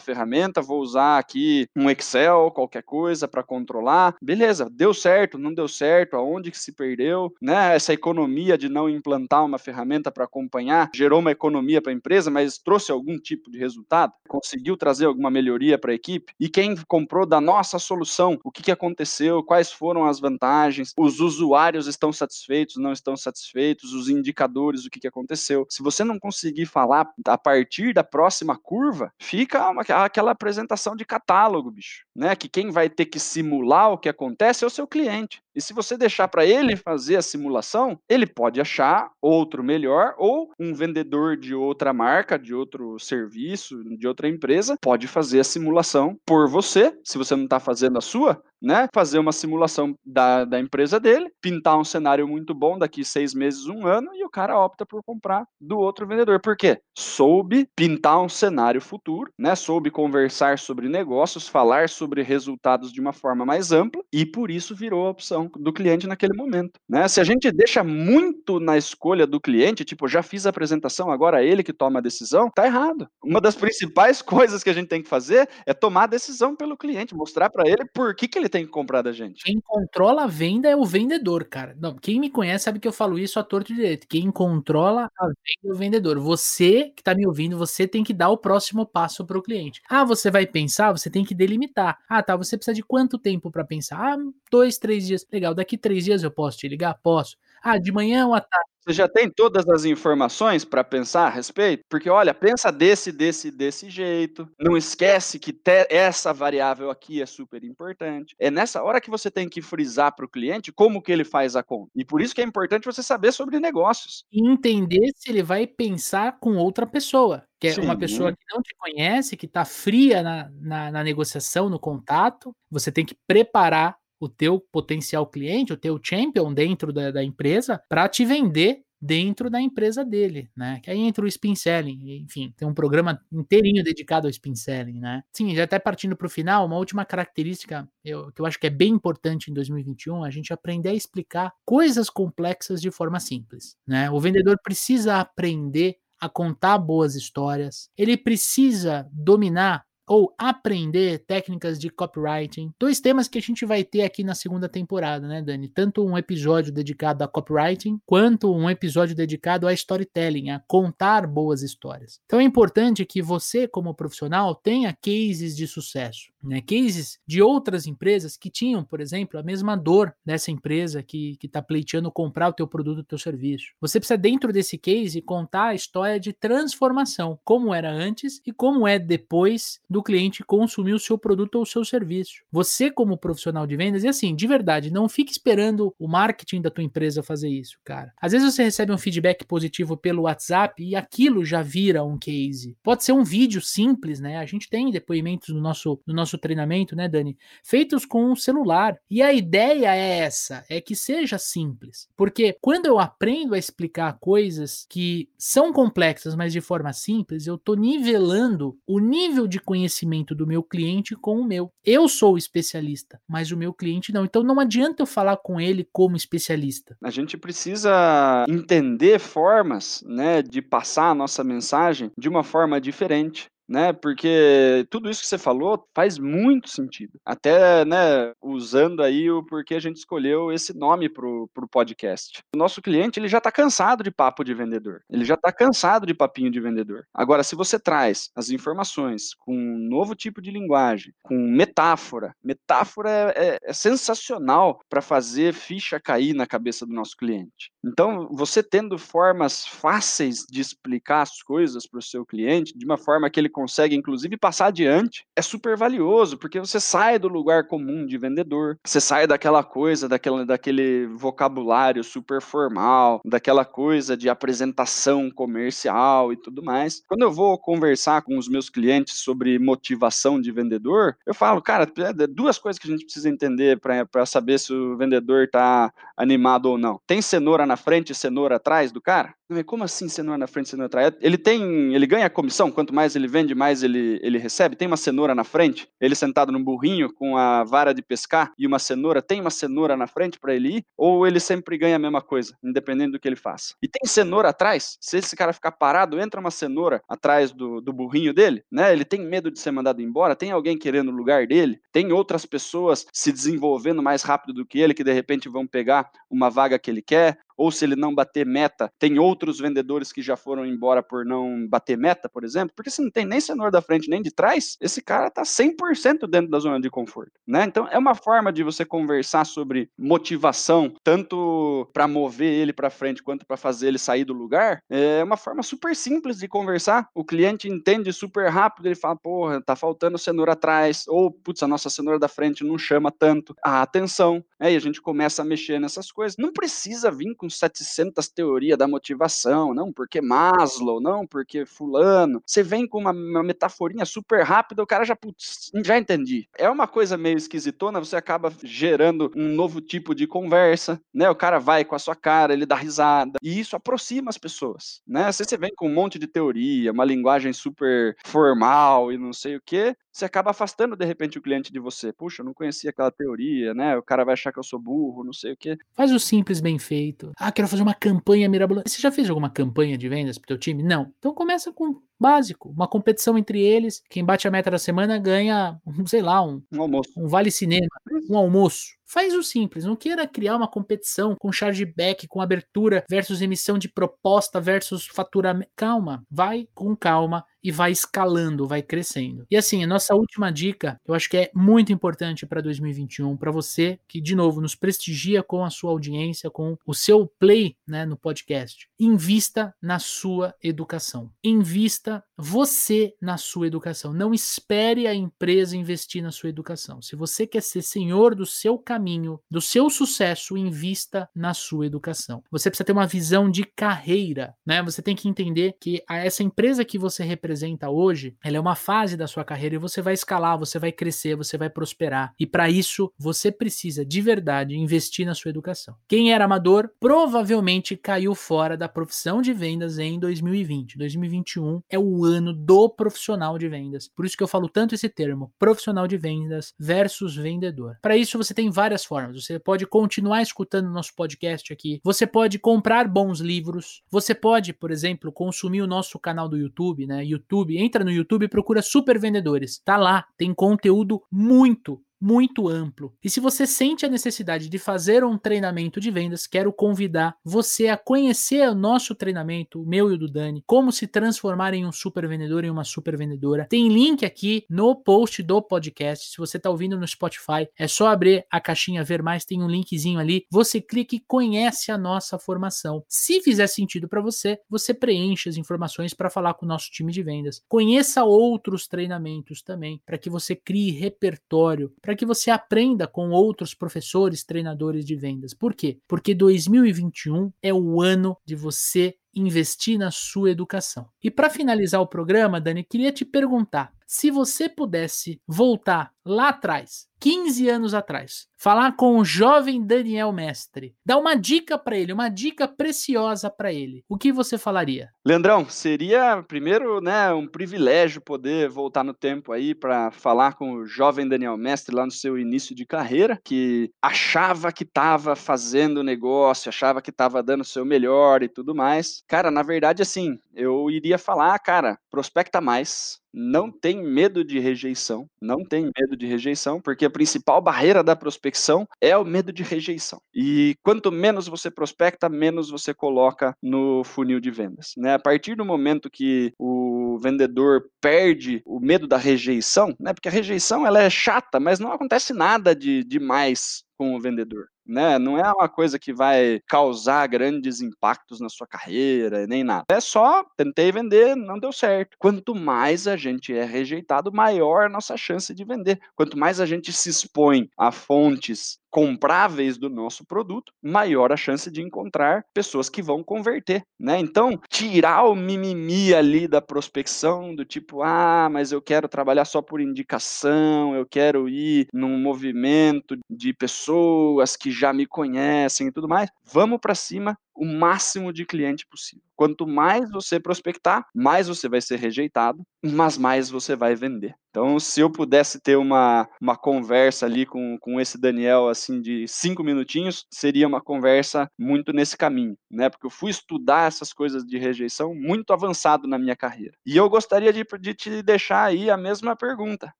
ferramenta, vou usar aqui um Excel, qualquer coisa para controlar. Beleza, deu certo, não deu certo, aonde que se perdeu, né? Essa economia de não implantar uma ferramenta para acompanhar gerou uma economia para a empresa, mas trouxe algum tipo de resultado? Conseguiu trazer alguma melhoria para a equipe? E quem comprou da nossa solução, o que, que aconteceu? Quais foram as vantagens? Os usuários estão satisfeitos, não estão satisfeitos? Feitos, os indicadores, o que, que aconteceu. Se você não conseguir falar a partir da próxima curva, fica uma, aquela apresentação de catálogo, bicho, né? Que quem vai ter que simular o que acontece é o seu cliente. E se você deixar para ele fazer a simulação, ele pode achar outro melhor ou um vendedor de outra marca, de outro serviço, de outra empresa, pode fazer a simulação por você, se você não está fazendo a sua, né? Fazer uma simulação da, da empresa dele, pintar um cenário muito bom daqui seis meses, um ano, e o cara opta por comprar do outro vendedor. Por quê? Soube pintar um cenário futuro, né? Soube conversar sobre negócios, falar sobre resultados de uma forma mais ampla, e por isso virou a opção do cliente naquele momento. Né? Se a gente deixa muito na escolha do cliente, tipo, já fiz a apresentação, agora é ele que toma a decisão, tá errado. Uma das principais (laughs) coisas que a gente tem que fazer é tomar a decisão pelo cliente, mostrar para ele por que, que ele tem que comprar da gente. Quem controla a venda é o vendedor, cara. Não, quem me conhece sabe que eu falo isso a torto direito. Quem controla a venda é o vendedor. Você que está me ouvindo, você tem que dar o próximo passo para o cliente. Ah, você vai pensar, você tem que delimitar. Ah, tá. Você precisa de quanto tempo para pensar? Ah, dois, três dias. Legal. Daqui três dias eu posso te ligar? Posso. Ah, de manhã ou à tarde? Você já tem todas as informações para pensar a respeito? Porque, olha, pensa desse, desse, desse jeito. Não esquece que essa variável aqui é super importante. É nessa hora que você tem que frisar para o cliente como que ele faz a conta. E por isso que é importante você saber sobre negócios. E entender se ele vai pensar com outra pessoa. Que é Sim. uma pessoa que não te conhece, que está fria na, na, na negociação, no contato. Você tem que preparar o teu potencial cliente, o teu champion dentro da, da empresa, para te vender dentro da empresa dele, né? Que aí entra o spin selling, enfim, tem um programa inteirinho dedicado ao spin selling, né? Sim, já até partindo para o final, uma última característica eu, que eu acho que é bem importante em 2021, a gente aprender a explicar coisas complexas de forma simples, né? O vendedor precisa aprender a contar boas histórias, ele precisa dominar ou aprender técnicas de copywriting. Dois temas que a gente vai ter aqui na segunda temporada, né, Dani? Tanto um episódio dedicado a copywriting, quanto um episódio dedicado a storytelling, a contar boas histórias. Então é importante que você, como profissional, tenha cases de sucesso, né? Cases de outras empresas que tinham, por exemplo, a mesma dor dessa empresa que está pleiteando comprar o teu produto, o teu serviço. Você precisa, dentro desse case, contar a história de transformação, como era antes e como é depois do cliente consumir o seu produto ou o seu serviço. Você, como profissional de vendas, e assim, de verdade, não fique esperando o marketing da tua empresa fazer isso, cara. Às vezes você recebe um feedback positivo pelo WhatsApp e aquilo já vira um case. Pode ser um vídeo simples, né? A gente tem depoimentos no nosso, no nosso treinamento, né, Dani? Feitos com um celular. E a ideia é essa, é que seja simples. Porque quando eu aprendo a explicar coisas que são complexas, mas de forma simples, eu tô nivelando o nível de conhecimento do meu cliente com o meu. Eu sou especialista, mas o meu cliente não. Então não adianta eu falar com ele como especialista. A gente precisa entender formas, né, de passar a nossa mensagem de uma forma diferente né? Porque tudo isso que você falou faz muito sentido. Até, né, usando aí o porquê a gente escolheu esse nome pro, pro podcast. O nosso cliente, ele já está cansado de papo de vendedor. Ele já está cansado de papinho de vendedor. Agora, se você traz as informações com um novo tipo de linguagem, com metáfora, metáfora é, é, é sensacional para fazer ficha cair na cabeça do nosso cliente. Então, você tendo formas fáceis de explicar as coisas para o seu cliente, de uma forma que ele consegue, inclusive, passar adiante, é super valioso, porque você sai do lugar comum de vendedor, você sai daquela coisa, daquela, daquele vocabulário super formal, daquela coisa de apresentação comercial e tudo mais. Quando eu vou conversar com os meus clientes sobre motivação de vendedor, eu falo, cara, é duas coisas que a gente precisa entender para saber se o vendedor está animado ou não. Tem cenoura na frente e cenoura atrás do cara? Como assim cenoura na frente e cenoura atrás? Ele tem, ele ganha comissão, quanto mais ele vende, mais ele, ele recebe. Tem uma cenoura na frente, ele sentado num burrinho com a vara de pescar e uma cenoura, tem uma cenoura na frente para ele ir? Ou ele sempre ganha a mesma coisa, independente do que ele faça? E tem cenoura atrás? Se esse cara ficar parado, entra uma cenoura atrás do, do burrinho dele, né? Ele tem medo de ser mandado embora, tem alguém querendo o lugar dele, tem outras pessoas se desenvolvendo mais rápido do que ele, que de repente vão pegar uma vaga que ele quer, ou se ele não bater meta, tem outros vendedores que já foram embora por não bater meta, por exemplo, porque se não tem nem cenoura da frente nem de trás, esse cara tá 100% dentro da zona de conforto, né? Então é uma forma de você conversar sobre motivação, tanto para mover ele para frente quanto para fazer ele sair do lugar, é uma forma super simples de conversar. O cliente entende super rápido, ele fala, porra, tá faltando cenoura atrás, ou putz, a nossa cenoura da frente não chama tanto a atenção, e a gente começa a mexer nessas coisas. Não precisa vir com 700 teorias da motivação, não porque Maslow, não porque fulano. Você vem com uma, uma metaforinha super rápida, o cara já, putz, já entendi. É uma coisa meio esquisitona, você acaba gerando um novo tipo de conversa, né? O cara vai com a sua cara, ele dá risada, e isso aproxima as pessoas, né? Se você vem com um monte de teoria, uma linguagem super formal e não sei o que, você acaba afastando de repente o cliente de você. Puxa, eu não conhecia aquela teoria, né? O cara vai achar que eu sou burro, não sei o quê. Faz o simples bem feito. Ah, quero fazer uma campanha mirabolante. Você já fez alguma campanha de vendas pro teu time? Não. Então começa com básico, uma competição entre eles. Quem bate a meta da semana ganha, (laughs) sei lá, um, um almoço. Um vale cinema, um almoço. Faz o simples, não queira criar uma competição com chargeback, com abertura versus emissão de proposta versus faturamento. Calma, vai com calma e vai escalando, vai crescendo. E assim, a nossa última dica, eu acho que é muito importante para 2021, para você que de novo nos prestigia com a sua audiência, com o seu play, né, no podcast. Invista na sua educação. Invista você na sua educação. Não espere a empresa investir na sua educação. Se você quer ser senhor do seu caminho, do seu sucesso, invista na sua educação. Você precisa ter uma visão de carreira, né? Você tem que entender que essa empresa que você representa hoje, ela é uma fase da sua carreira e você vai escalar, você vai crescer, você vai prosperar. E para isso, você precisa de verdade investir na sua educação. Quem era amador provavelmente caiu fora da profissão de vendas em 2020. 2021 é o ano do profissional de vendas. Por isso que eu falo tanto esse termo, profissional de vendas versus vendedor. Para isso você tem várias formas. Você pode continuar escutando nosso podcast aqui. Você pode comprar bons livros. Você pode, por exemplo, consumir o nosso canal do YouTube, né? YouTube, entra no YouTube e procura Super Vendedores. Tá lá, tem conteúdo muito muito amplo. E se você sente a necessidade de fazer um treinamento de vendas, quero convidar você a conhecer o nosso treinamento, o meu e o do Dani, como se transformar em um super vendedor e uma super vendedora. Tem link aqui no post do podcast. Se você está ouvindo no Spotify, é só abrir a caixinha ver mais, tem um linkzinho ali. Você clica e conhece a nossa formação. Se fizer sentido para você, você preenche as informações para falar com o nosso time de vendas. Conheça outros treinamentos também, para que você crie repertório, para para que você aprenda com outros professores, treinadores de vendas. Por quê? Porque 2021 é o ano de você investir na sua educação. E para finalizar o programa, Dani, queria te perguntar: se você pudesse voltar lá atrás, 15 anos atrás, falar com o jovem Daniel Mestre, dar uma dica para ele, uma dica preciosa para ele, o que você falaria? Leandrão, seria primeiro, né, um privilégio poder voltar no tempo aí para falar com o jovem Daniel Mestre lá no seu início de carreira, que achava que estava fazendo negócio, achava que estava dando o seu melhor e tudo mais. Cara, na verdade, assim, eu iria falar, cara, prospecta mais, não tem medo de rejeição, não tem medo de rejeição, porque a principal barreira da prospecção é o medo de rejeição. E quanto menos você prospecta, menos você coloca no funil de vendas. Né? A partir do momento que o vendedor perde o medo da rejeição, né? porque a rejeição ela é chata, mas não acontece nada de demais com o vendedor né? Não é uma coisa que vai causar grandes impactos na sua carreira, nem nada. É só tentei vender, não deu certo. Quanto mais a gente é rejeitado, maior a nossa chance de vender. Quanto mais a gente se expõe a fontes compráveis do nosso produto, maior a chance de encontrar pessoas que vão converter, né? Então, tirar o mimimi ali da prospecção, do tipo, ah, mas eu quero trabalhar só por indicação, eu quero ir num movimento de pessoas que já me conhecem e tudo mais. Vamos para cima o máximo de cliente possível. Quanto mais você prospectar, mais você vai ser rejeitado, mas mais você vai vender. Então, se eu pudesse ter uma, uma conversa ali com, com esse Daniel, assim, de cinco minutinhos, seria uma conversa muito nesse caminho, né? Porque eu fui estudar essas coisas de rejeição muito avançado na minha carreira. E eu gostaria de, de te deixar aí a mesma pergunta,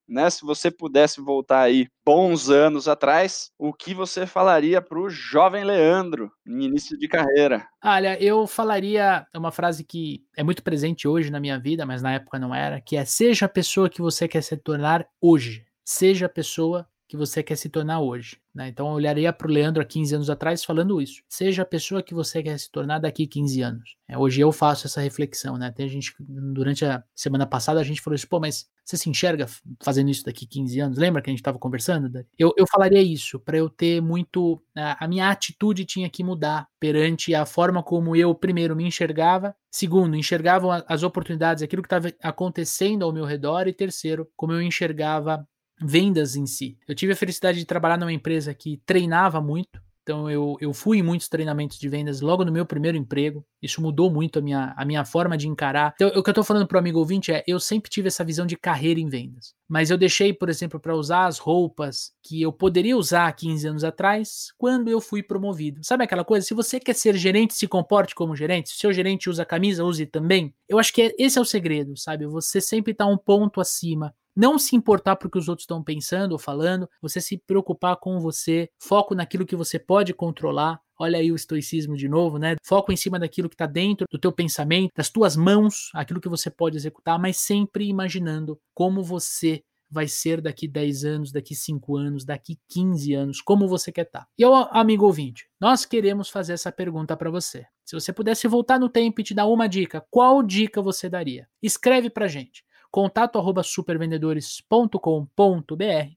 né? Se você pudesse voltar aí bons anos atrás, o que você falaria para o jovem Leandro, em início de carreira? Carreira? Olha, eu falaria uma frase que é muito presente hoje na minha vida, mas na época não era, que é seja a pessoa que você quer se tornar hoje. Seja a pessoa que você quer se tornar hoje. Né? Então eu olharia para o Leandro há 15 anos atrás falando isso. Seja a pessoa que você quer se tornar daqui 15 anos. É, hoje eu faço essa reflexão, né? Tem gente, durante a semana passada, a gente falou isso, pô, mas você se enxerga fazendo isso daqui 15 anos? Lembra que a gente estava conversando? Eu, eu falaria isso, para eu ter muito. A, a minha atitude tinha que mudar perante a forma como eu, primeiro, me enxergava, segundo, enxergava as oportunidades, aquilo que estava acontecendo ao meu redor, e terceiro, como eu enxergava vendas em si. Eu tive a felicidade de trabalhar numa empresa que treinava muito, então eu, eu fui em muitos treinamentos de vendas logo no meu primeiro emprego. Isso mudou muito a minha, a minha forma de encarar. Então, o que eu estou falando para o amigo ouvinte é: eu sempre tive essa visão de carreira em vendas. Mas eu deixei, por exemplo, para usar as roupas que eu poderia usar há 15 anos atrás, quando eu fui promovido. Sabe aquela coisa? Se você quer ser gerente, se comporte como gerente. Se o seu gerente usa camisa, use também. Eu acho que é, esse é o segredo, sabe? Você sempre está um ponto acima não se importar para o que os outros estão pensando ou falando, você se preocupar com você, foco naquilo que você pode controlar. Olha aí o estoicismo de novo, né? Foco em cima daquilo que está dentro do teu pensamento, das tuas mãos, aquilo que você pode executar, mas sempre imaginando como você vai ser daqui 10 anos, daqui 5 anos, daqui 15 anos, como você quer estar. Tá. E ao amigo ouvinte, nós queremos fazer essa pergunta para você. Se você pudesse voltar no tempo e te dar uma dica, qual dica você daria? Escreve para gente contato arroba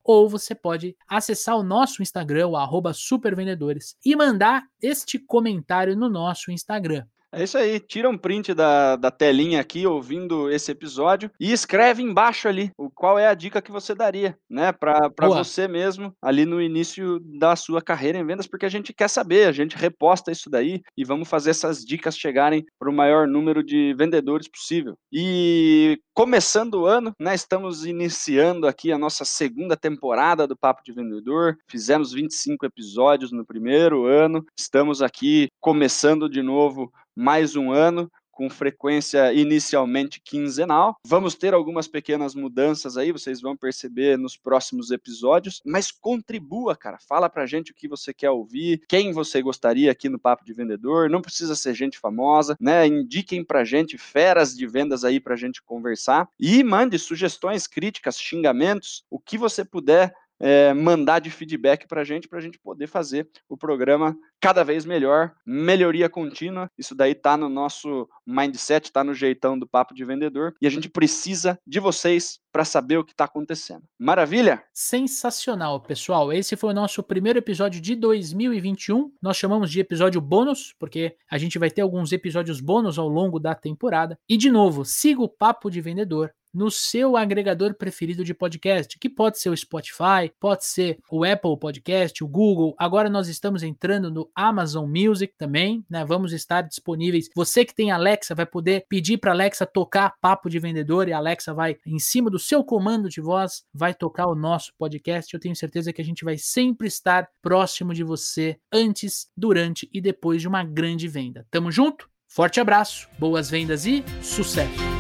ou você pode acessar o nosso Instagram, o arroba supervendedores, e mandar este comentário no nosso Instagram. É isso aí, tira um print da, da telinha aqui ouvindo esse episódio e escreve embaixo ali o qual é a dica que você daria, né, para você mesmo ali no início da sua carreira em vendas, porque a gente quer saber, a gente reposta isso daí e vamos fazer essas dicas chegarem para o maior número de vendedores possível. E começando o ano, né, estamos iniciando aqui a nossa segunda temporada do Papo de Vendedor. Fizemos 25 episódios no primeiro ano, estamos aqui começando de novo mais um ano, com frequência inicialmente quinzenal. Vamos ter algumas pequenas mudanças aí, vocês vão perceber nos próximos episódios, mas contribua, cara. Fala pra gente o que você quer ouvir, quem você gostaria aqui no Papo de Vendedor. Não precisa ser gente famosa, né? Indiquem pra gente feras de vendas aí pra gente conversar e mande sugestões, críticas, xingamentos, o que você puder é, mandar de feedback para a gente, para a gente poder fazer o programa cada vez melhor, melhoria contínua. Isso daí está no nosso mindset, está no jeitão do papo de vendedor e a gente precisa de vocês para saber o que está acontecendo. Maravilha? Sensacional, pessoal. Esse foi o nosso primeiro episódio de 2021. Nós chamamos de episódio bônus, porque a gente vai ter alguns episódios bônus ao longo da temporada. E de novo, siga o Papo de Vendedor no seu agregador preferido de podcast, que pode ser o Spotify, pode ser o Apple Podcast, o Google. Agora nós estamos entrando no Amazon Music também, né? Vamos estar disponíveis. Você que tem Alexa vai poder pedir para Alexa tocar Papo de Vendedor e a Alexa vai em cima do seu comando de voz vai tocar o nosso podcast. Eu tenho certeza que a gente vai sempre estar próximo de você antes, durante e depois de uma grande venda. Tamo junto? Forte abraço, boas vendas e sucesso!